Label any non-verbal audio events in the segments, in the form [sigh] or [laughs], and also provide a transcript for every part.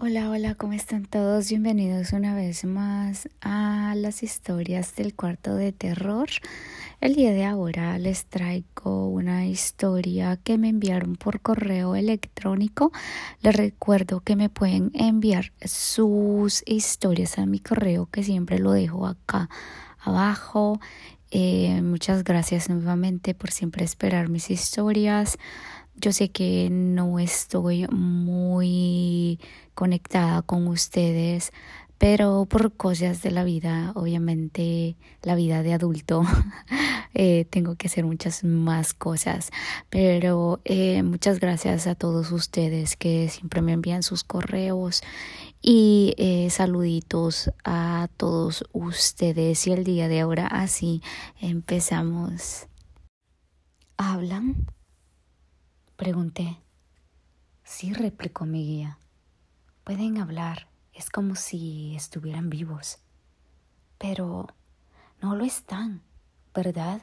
Hola, hola, ¿cómo están todos? Bienvenidos una vez más a las historias del cuarto de terror. El día de ahora les traigo una historia que me enviaron por correo electrónico. Les recuerdo que me pueden enviar sus historias a mi correo que siempre lo dejo acá abajo. Eh, muchas gracias nuevamente por siempre esperar mis historias. Yo sé que no estoy muy conectada con ustedes, pero por cosas de la vida, obviamente la vida de adulto, [laughs] eh, tengo que hacer muchas más cosas. Pero eh, muchas gracias a todos ustedes que siempre me envían sus correos y eh, saluditos a todos ustedes. Y el día de ahora así empezamos. ¿Hablan? Pregunté. Sí, replicó mi guía. Pueden hablar, es como si estuvieran vivos. Pero no lo están, ¿verdad?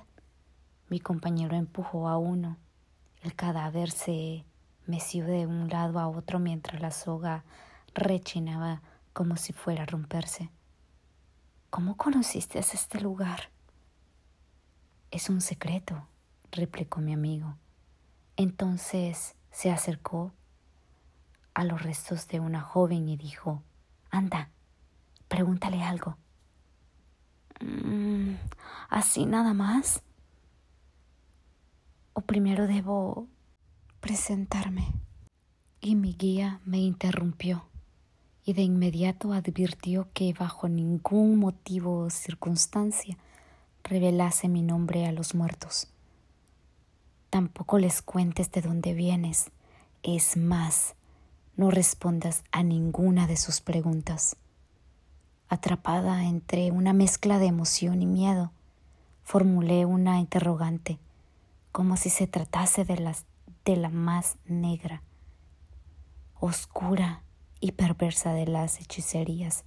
Mi compañero empujó a uno. El cadáver se meció de un lado a otro mientras la soga rechinaba como si fuera a romperse. ¿Cómo conociste este lugar? Es un secreto, replicó mi amigo. Entonces se acercó a los restos de una joven y dijo, Anda, pregúntale algo. Mm, ¿Así nada más? ¿O primero debo presentarme? Y mi guía me interrumpió y de inmediato advirtió que bajo ningún motivo o circunstancia revelase mi nombre a los muertos. Tampoco les cuentes de dónde vienes. Es más, no respondas a ninguna de sus preguntas. Atrapada entre una mezcla de emoción y miedo, formulé una interrogante, como si se tratase de, las, de la más negra, oscura y perversa de las hechicerías.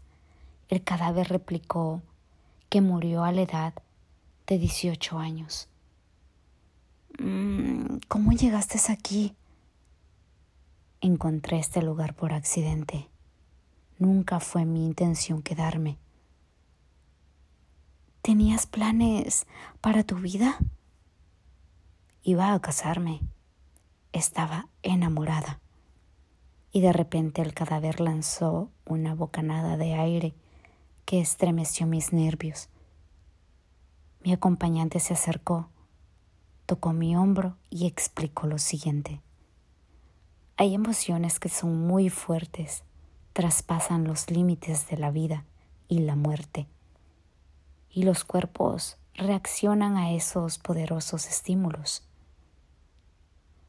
El cadáver replicó que murió a la edad de 18 años. Mm, ¿Cómo llegaste aquí? Encontré este lugar por accidente. Nunca fue mi intención quedarme. ¿Tenías planes para tu vida? Iba a casarme. Estaba enamorada. Y de repente el cadáver lanzó una bocanada de aire que estremeció mis nervios. Mi acompañante se acercó tocó mi hombro y explicó lo siguiente. Hay emociones que son muy fuertes, traspasan los límites de la vida y la muerte, y los cuerpos reaccionan a esos poderosos estímulos.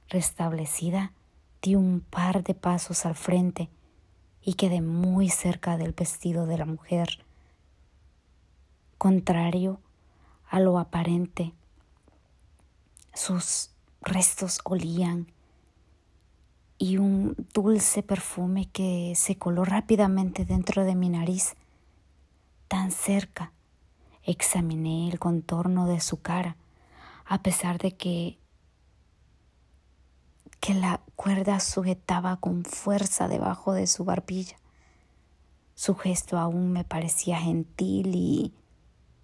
Restablecida, di un par de pasos al frente y quedé muy cerca del vestido de la mujer. Contrario a lo aparente, sus restos olían y un dulce perfume que se coló rápidamente dentro de mi nariz. Tan cerca, examiné el contorno de su cara, a pesar de que que la cuerda sujetaba con fuerza debajo de su barbilla. Su gesto aún me parecía gentil y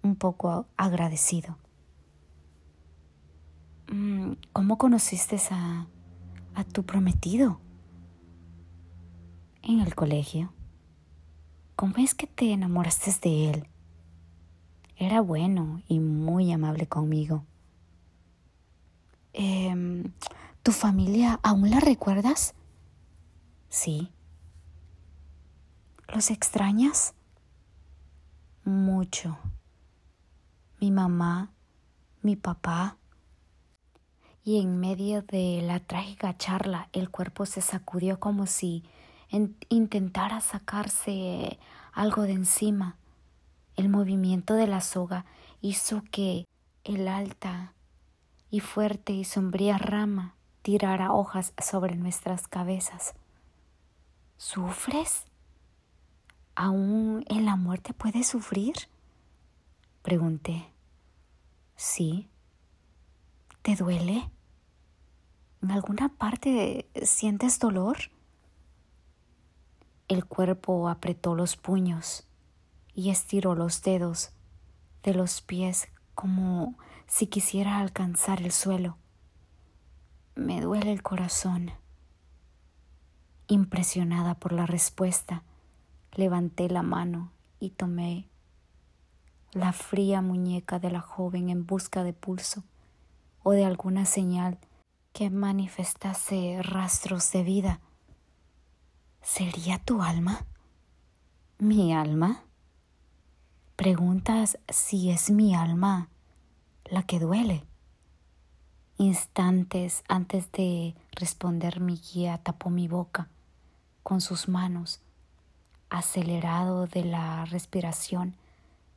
un poco agradecido. Mm, ¿Cómo conociste a, a tu prometido? En el colegio. ¿Cómo es que te enamoraste de él? Era bueno y muy amable conmigo. Eh, ¿Tu familia aún la recuerdas? Sí. ¿Los extrañas? Mucho. Mi mamá, mi papá, y en medio de la trágica charla el cuerpo se sacudió como si intentara sacarse algo de encima. El movimiento de la soga hizo que el alta y fuerte y sombría rama tirara hojas sobre nuestras cabezas. ¿Sufres? ¿Aún en la muerte puedes sufrir? Pregunté. Sí. ¿Te duele? ¿En alguna parte sientes dolor? El cuerpo apretó los puños y estiró los dedos de los pies como si quisiera alcanzar el suelo. Me duele el corazón. Impresionada por la respuesta, levanté la mano y tomé la fría muñeca de la joven en busca de pulso o de alguna señal que manifestase rastros de vida. ¿Sería tu alma? ¿Mi alma? Preguntas si es mi alma la que duele. Instantes antes de responder mi guía tapó mi boca con sus manos. Acelerado de la respiración,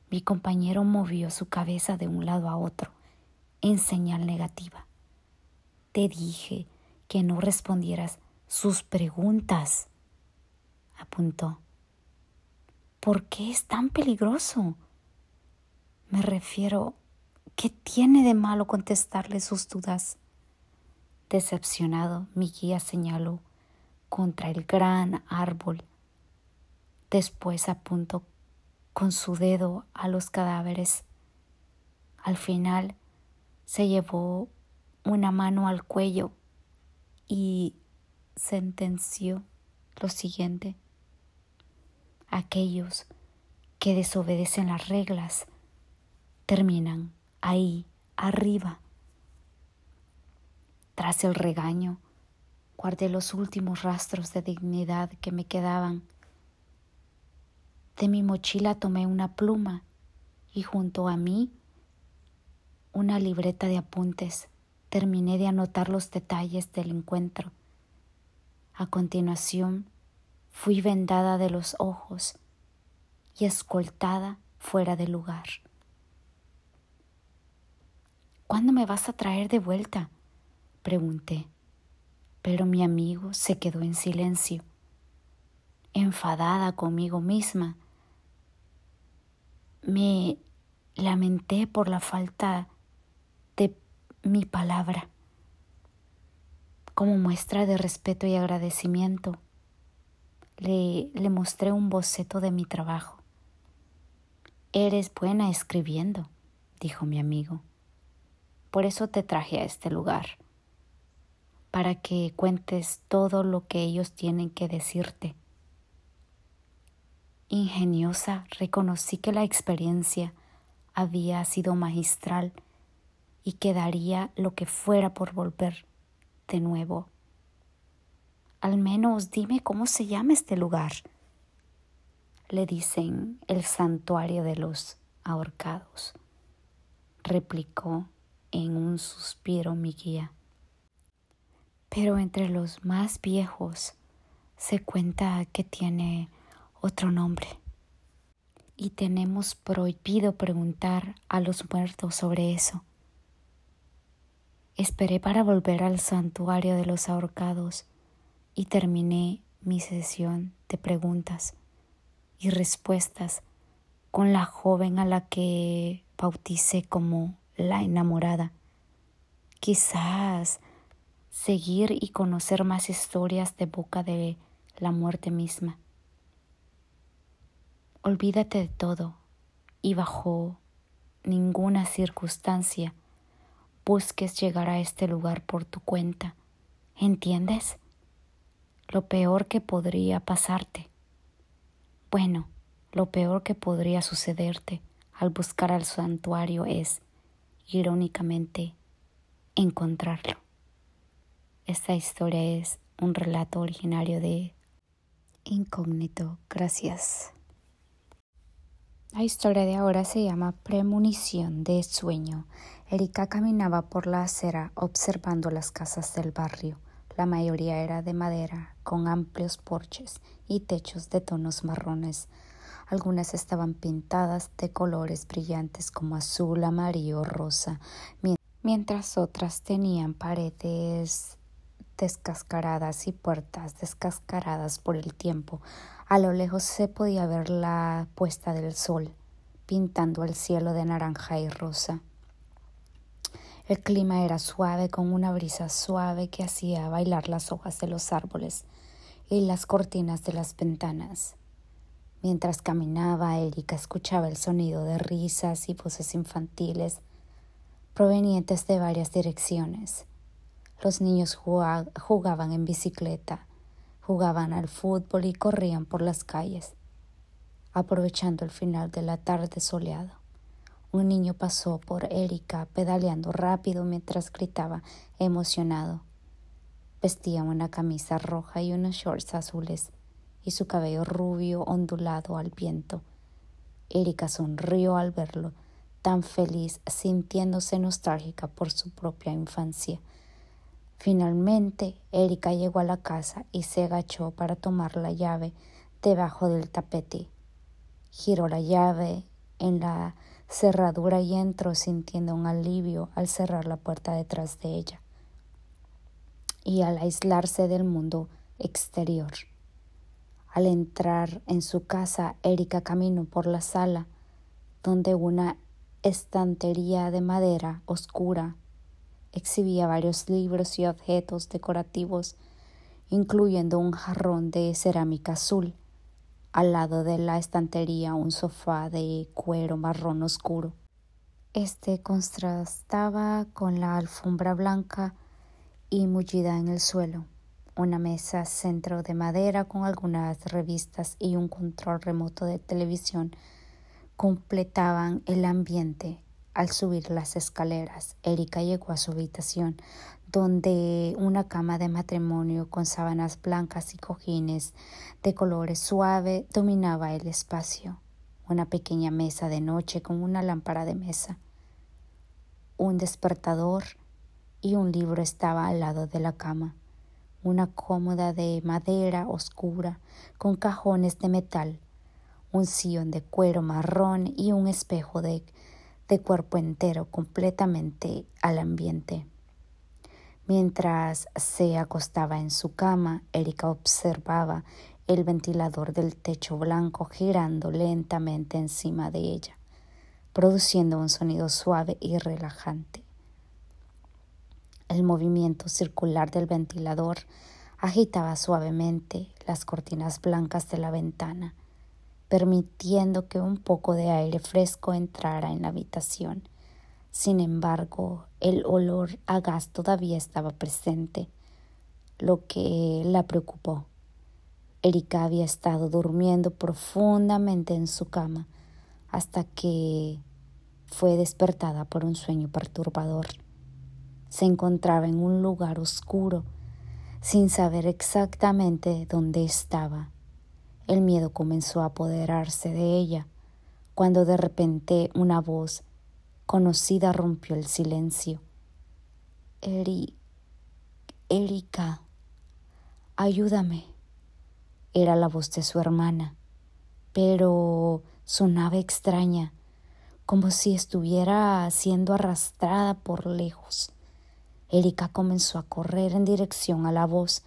mi compañero movió su cabeza de un lado a otro en señal negativa. Te dije que no respondieras sus preguntas, apuntó. ¿Por qué es tan peligroso? Me refiero ¿Qué tiene de malo contestarle sus dudas? Decepcionado, mi guía señaló contra el gran árbol. Después apuntó con su dedo a los cadáveres. Al final se llevó una mano al cuello y sentenció lo siguiente. Aquellos que desobedecen las reglas terminan ahí, arriba. Tras el regaño, guardé los últimos rastros de dignidad que me quedaban. De mi mochila tomé una pluma y junto a mí una libreta de apuntes. Terminé de anotar los detalles del encuentro. A continuación, fui vendada de los ojos y escoltada fuera del lugar. ¿Cuándo me vas a traer de vuelta? pregunté, pero mi amigo se quedó en silencio, enfadada conmigo misma. Me lamenté por la falta mi palabra. Como muestra de respeto y agradecimiento, le, le mostré un boceto de mi trabajo. Eres buena escribiendo, dijo mi amigo. Por eso te traje a este lugar, para que cuentes todo lo que ellos tienen que decirte. Ingeniosa, reconocí que la experiencia había sido magistral y que daría lo que fuera por volver de nuevo. Al menos dime cómo se llama este lugar. Le dicen el santuario de los ahorcados, replicó en un suspiro mi guía. Pero entre los más viejos se cuenta que tiene otro nombre. Y tenemos prohibido preguntar a los muertos sobre eso. Esperé para volver al santuario de los ahorcados y terminé mi sesión de preguntas y respuestas con la joven a la que bauticé como la enamorada. Quizás seguir y conocer más historias de boca de la muerte misma. Olvídate de todo y bajo ninguna circunstancia busques llegar a este lugar por tu cuenta. ¿Entiendes? Lo peor que podría pasarte. Bueno, lo peor que podría sucederte al buscar al santuario es irónicamente, encontrarlo. Esta historia es un relato originario de Incógnito. Gracias. La historia de ahora se llama Premonición de Sueño. Erika caminaba por la acera observando las casas del barrio. La mayoría era de madera, con amplios porches y techos de tonos marrones. Algunas estaban pintadas de colores brillantes como azul, amarillo, rosa, mientras otras tenían paredes descascaradas y puertas descascaradas por el tiempo. A lo lejos se podía ver la puesta del sol, pintando el cielo de naranja y rosa. El clima era suave con una brisa suave que hacía bailar las hojas de los árboles y las cortinas de las ventanas. Mientras caminaba, Erika escuchaba el sonido de risas y voces infantiles provenientes de varias direcciones. Los niños jugaban en bicicleta, jugaban al fútbol y corrían por las calles, aprovechando el final de la tarde soleado. Un niño pasó por Erika pedaleando rápido mientras gritaba emocionado. Vestía una camisa roja y unos shorts azules y su cabello rubio ondulado al viento. Erika sonrió al verlo, tan feliz, sintiéndose nostálgica por su propia infancia. Finalmente, Erika llegó a la casa y se agachó para tomar la llave debajo del tapete. Giró la llave en la cerradura y entró sintiendo un alivio al cerrar la puerta detrás de ella y al aislarse del mundo exterior. Al entrar en su casa, Erika caminó por la sala, donde una estantería de madera oscura exhibía varios libros y objetos decorativos, incluyendo un jarrón de cerámica azul al lado de la estantería un sofá de cuero marrón oscuro. Este contrastaba con la alfombra blanca y mullida en el suelo, una mesa centro de madera con algunas revistas y un control remoto de televisión completaban el ambiente. Al subir las escaleras, Erika llegó a su habitación, donde una cama de matrimonio con sábanas blancas y cojines de colores suave dominaba el espacio, una pequeña mesa de noche con una lámpara de mesa, un despertador y un libro estaba al lado de la cama, una cómoda de madera oscura con cajones de metal, un sillón de cuero marrón y un espejo de, de cuerpo entero completamente al ambiente. Mientras se acostaba en su cama, Erika observaba el ventilador del techo blanco girando lentamente encima de ella, produciendo un sonido suave y relajante. El movimiento circular del ventilador agitaba suavemente las cortinas blancas de la ventana, permitiendo que un poco de aire fresco entrara en la habitación sin embargo, el olor a gas todavía estaba presente, lo que la preocupó. Erika había estado durmiendo profundamente en su cama hasta que fue despertada por un sueño perturbador. Se encontraba en un lugar oscuro, sin saber exactamente dónde estaba. El miedo comenzó a apoderarse de ella, cuando de repente una voz conocida rompió el silencio. Eri, Erika, ayúdame. Era la voz de su hermana, pero sonaba extraña, como si estuviera siendo arrastrada por lejos. Erika comenzó a correr en dirección a la voz,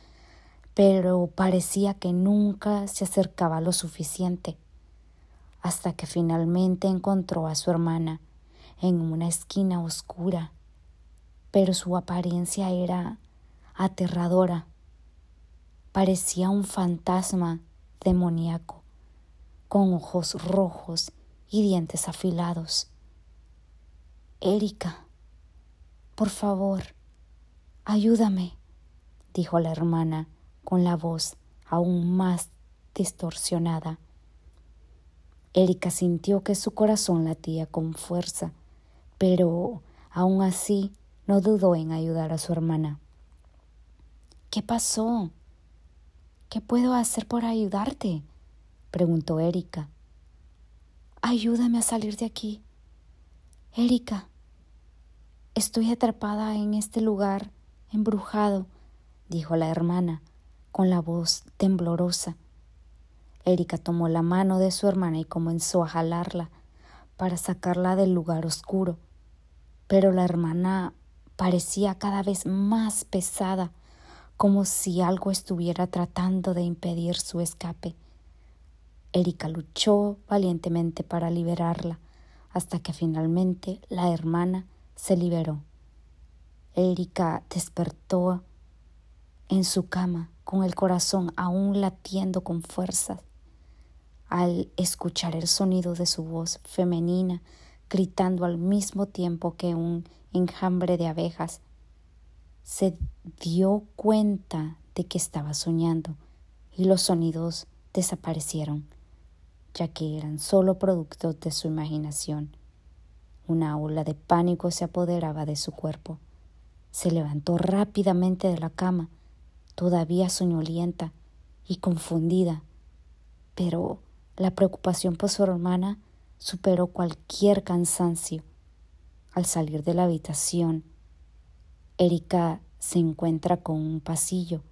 pero parecía que nunca se acercaba lo suficiente, hasta que finalmente encontró a su hermana en una esquina oscura, pero su apariencia era aterradora. Parecía un fantasma demoníaco, con ojos rojos y dientes afilados. Erika, por favor, ayúdame, dijo la hermana con la voz aún más distorsionada. Erika sintió que su corazón latía con fuerza pero aún así no dudó en ayudar a su hermana. ¿Qué pasó? ¿Qué puedo hacer por ayudarte? preguntó Erika. Ayúdame a salir de aquí. Erika, estoy atrapada en este lugar embrujado, dijo la hermana, con la voz temblorosa. Erika tomó la mano de su hermana y comenzó a jalarla para sacarla del lugar oscuro pero la hermana parecía cada vez más pesada, como si algo estuviera tratando de impedir su escape. Erika luchó valientemente para liberarla, hasta que finalmente la hermana se liberó. Erika despertó en su cama con el corazón aún latiendo con fuerza, al escuchar el sonido de su voz femenina gritando al mismo tiempo que un enjambre de abejas, se dio cuenta de que estaba soñando y los sonidos desaparecieron, ya que eran solo productos de su imaginación. Una ola de pánico se apoderaba de su cuerpo. Se levantó rápidamente de la cama, todavía soñolienta y confundida, pero la preocupación por su hermana superó cualquier cansancio. Al salir de la habitación, Erika se encuentra con un pasillo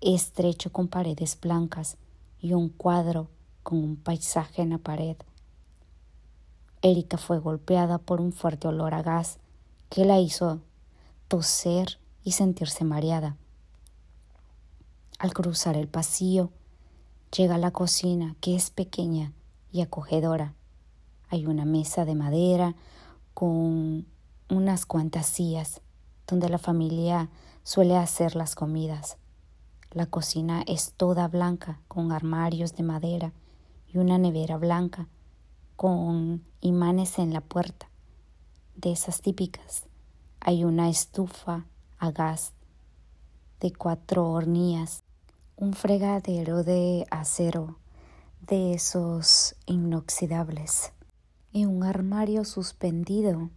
estrecho con paredes blancas y un cuadro con un paisaje en la pared. Erika fue golpeada por un fuerte olor a gas que la hizo toser y sentirse mareada. Al cruzar el pasillo, llega a la cocina, que es pequeña y acogedora. Hay una mesa de madera con unas cuantas sillas donde la familia suele hacer las comidas. La cocina es toda blanca, con armarios de madera y una nevera blanca, con imanes en la puerta. De esas típicas, hay una estufa a gas de cuatro hornillas, un fregadero de acero de esos inoxidables y un armario suspendido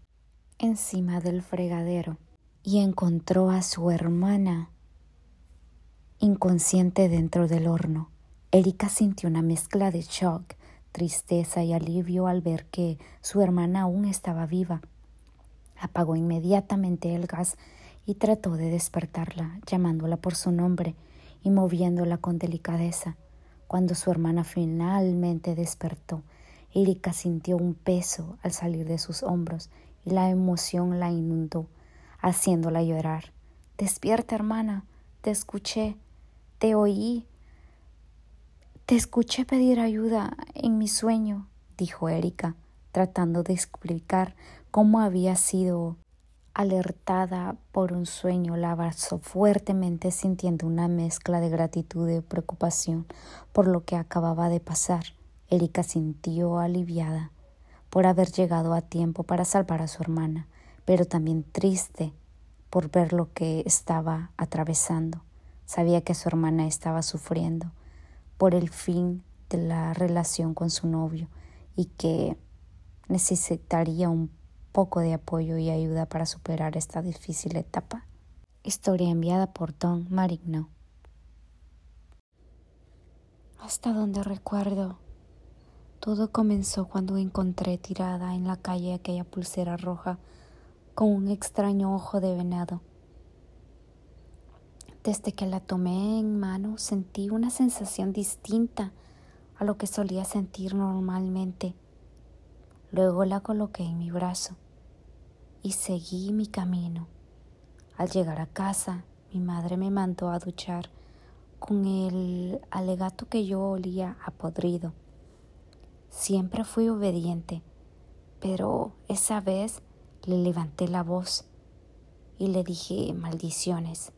encima del fregadero y encontró a su hermana inconsciente dentro del horno. Erika sintió una mezcla de shock, tristeza y alivio al ver que su hermana aún estaba viva. Apagó inmediatamente el gas y trató de despertarla, llamándola por su nombre y moviéndola con delicadeza. Cuando su hermana finalmente despertó, Erika sintió un peso al salir de sus hombros y la emoción la inundó, haciéndola llorar. Despierta, hermana, te escuché, te oí. Te escuché pedir ayuda en mi sueño, dijo Erika, tratando de explicar cómo había sido alertada por un sueño, la abrazó fuertemente sintiendo una mezcla de gratitud y preocupación por lo que acababa de pasar. Erika sintió aliviada por haber llegado a tiempo para salvar a su hermana, pero también triste por ver lo que estaba atravesando. Sabía que su hermana estaba sufriendo por el fin de la relación con su novio y que necesitaría un poco de apoyo y ayuda para superar esta difícil etapa. Historia enviada por Don Marigno. Hasta donde recuerdo, todo comenzó cuando encontré tirada en la calle aquella pulsera roja con un extraño ojo de venado. Desde que la tomé en mano sentí una sensación distinta a lo que solía sentir normalmente. Luego la coloqué en mi brazo y seguí mi camino. Al llegar a casa, mi madre me mandó a duchar con el alegato que yo olía a podrido. Siempre fui obediente, pero esa vez le levanté la voz y le dije maldiciones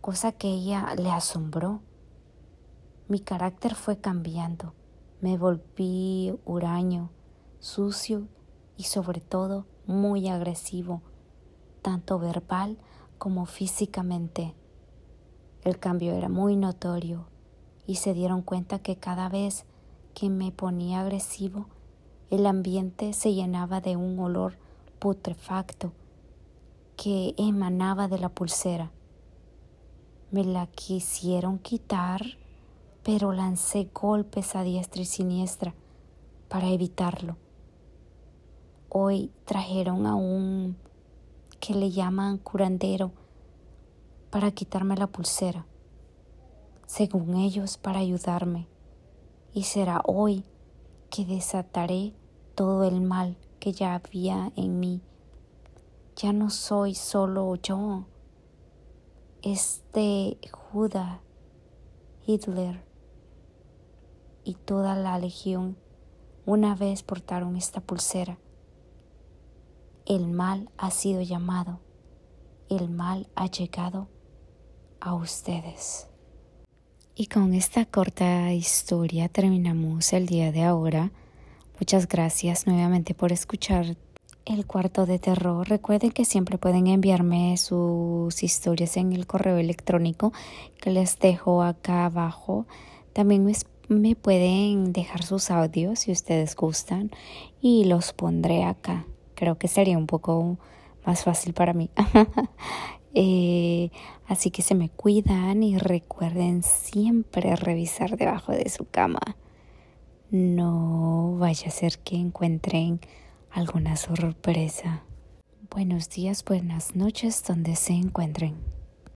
cosa que ella le asombró. Mi carácter fue cambiando, me volví huraño, sucio y sobre todo muy agresivo, tanto verbal como físicamente. El cambio era muy notorio y se dieron cuenta que cada vez que me ponía agresivo, el ambiente se llenaba de un olor putrefacto que emanaba de la pulsera. Me la quisieron quitar, pero lancé golpes a diestra y siniestra para evitarlo. Hoy trajeron a un que le llaman curandero para quitarme la pulsera, según ellos para ayudarme, y será hoy que desataré todo el mal que ya había en mí. Ya no soy solo yo, este Judá, Hitler y toda la legión una vez portaron esta pulsera. El mal ha sido llamado, el mal ha llegado a ustedes. Y con esta corta historia terminamos el día de ahora. Muchas gracias nuevamente por escuchar el cuarto de terror. Recuerden que siempre pueden enviarme sus historias en el correo electrónico que les dejo acá abajo. También me, pueden dejar sus audios si ustedes gustan y los pondré acá. Creo que sería un poco más fácil para mí. [laughs] Eh, así que se me cuidan y recuerden siempre revisar debajo de su cama. No vaya a ser que encuentren alguna sorpresa. Buenos días, buenas noches donde se encuentren.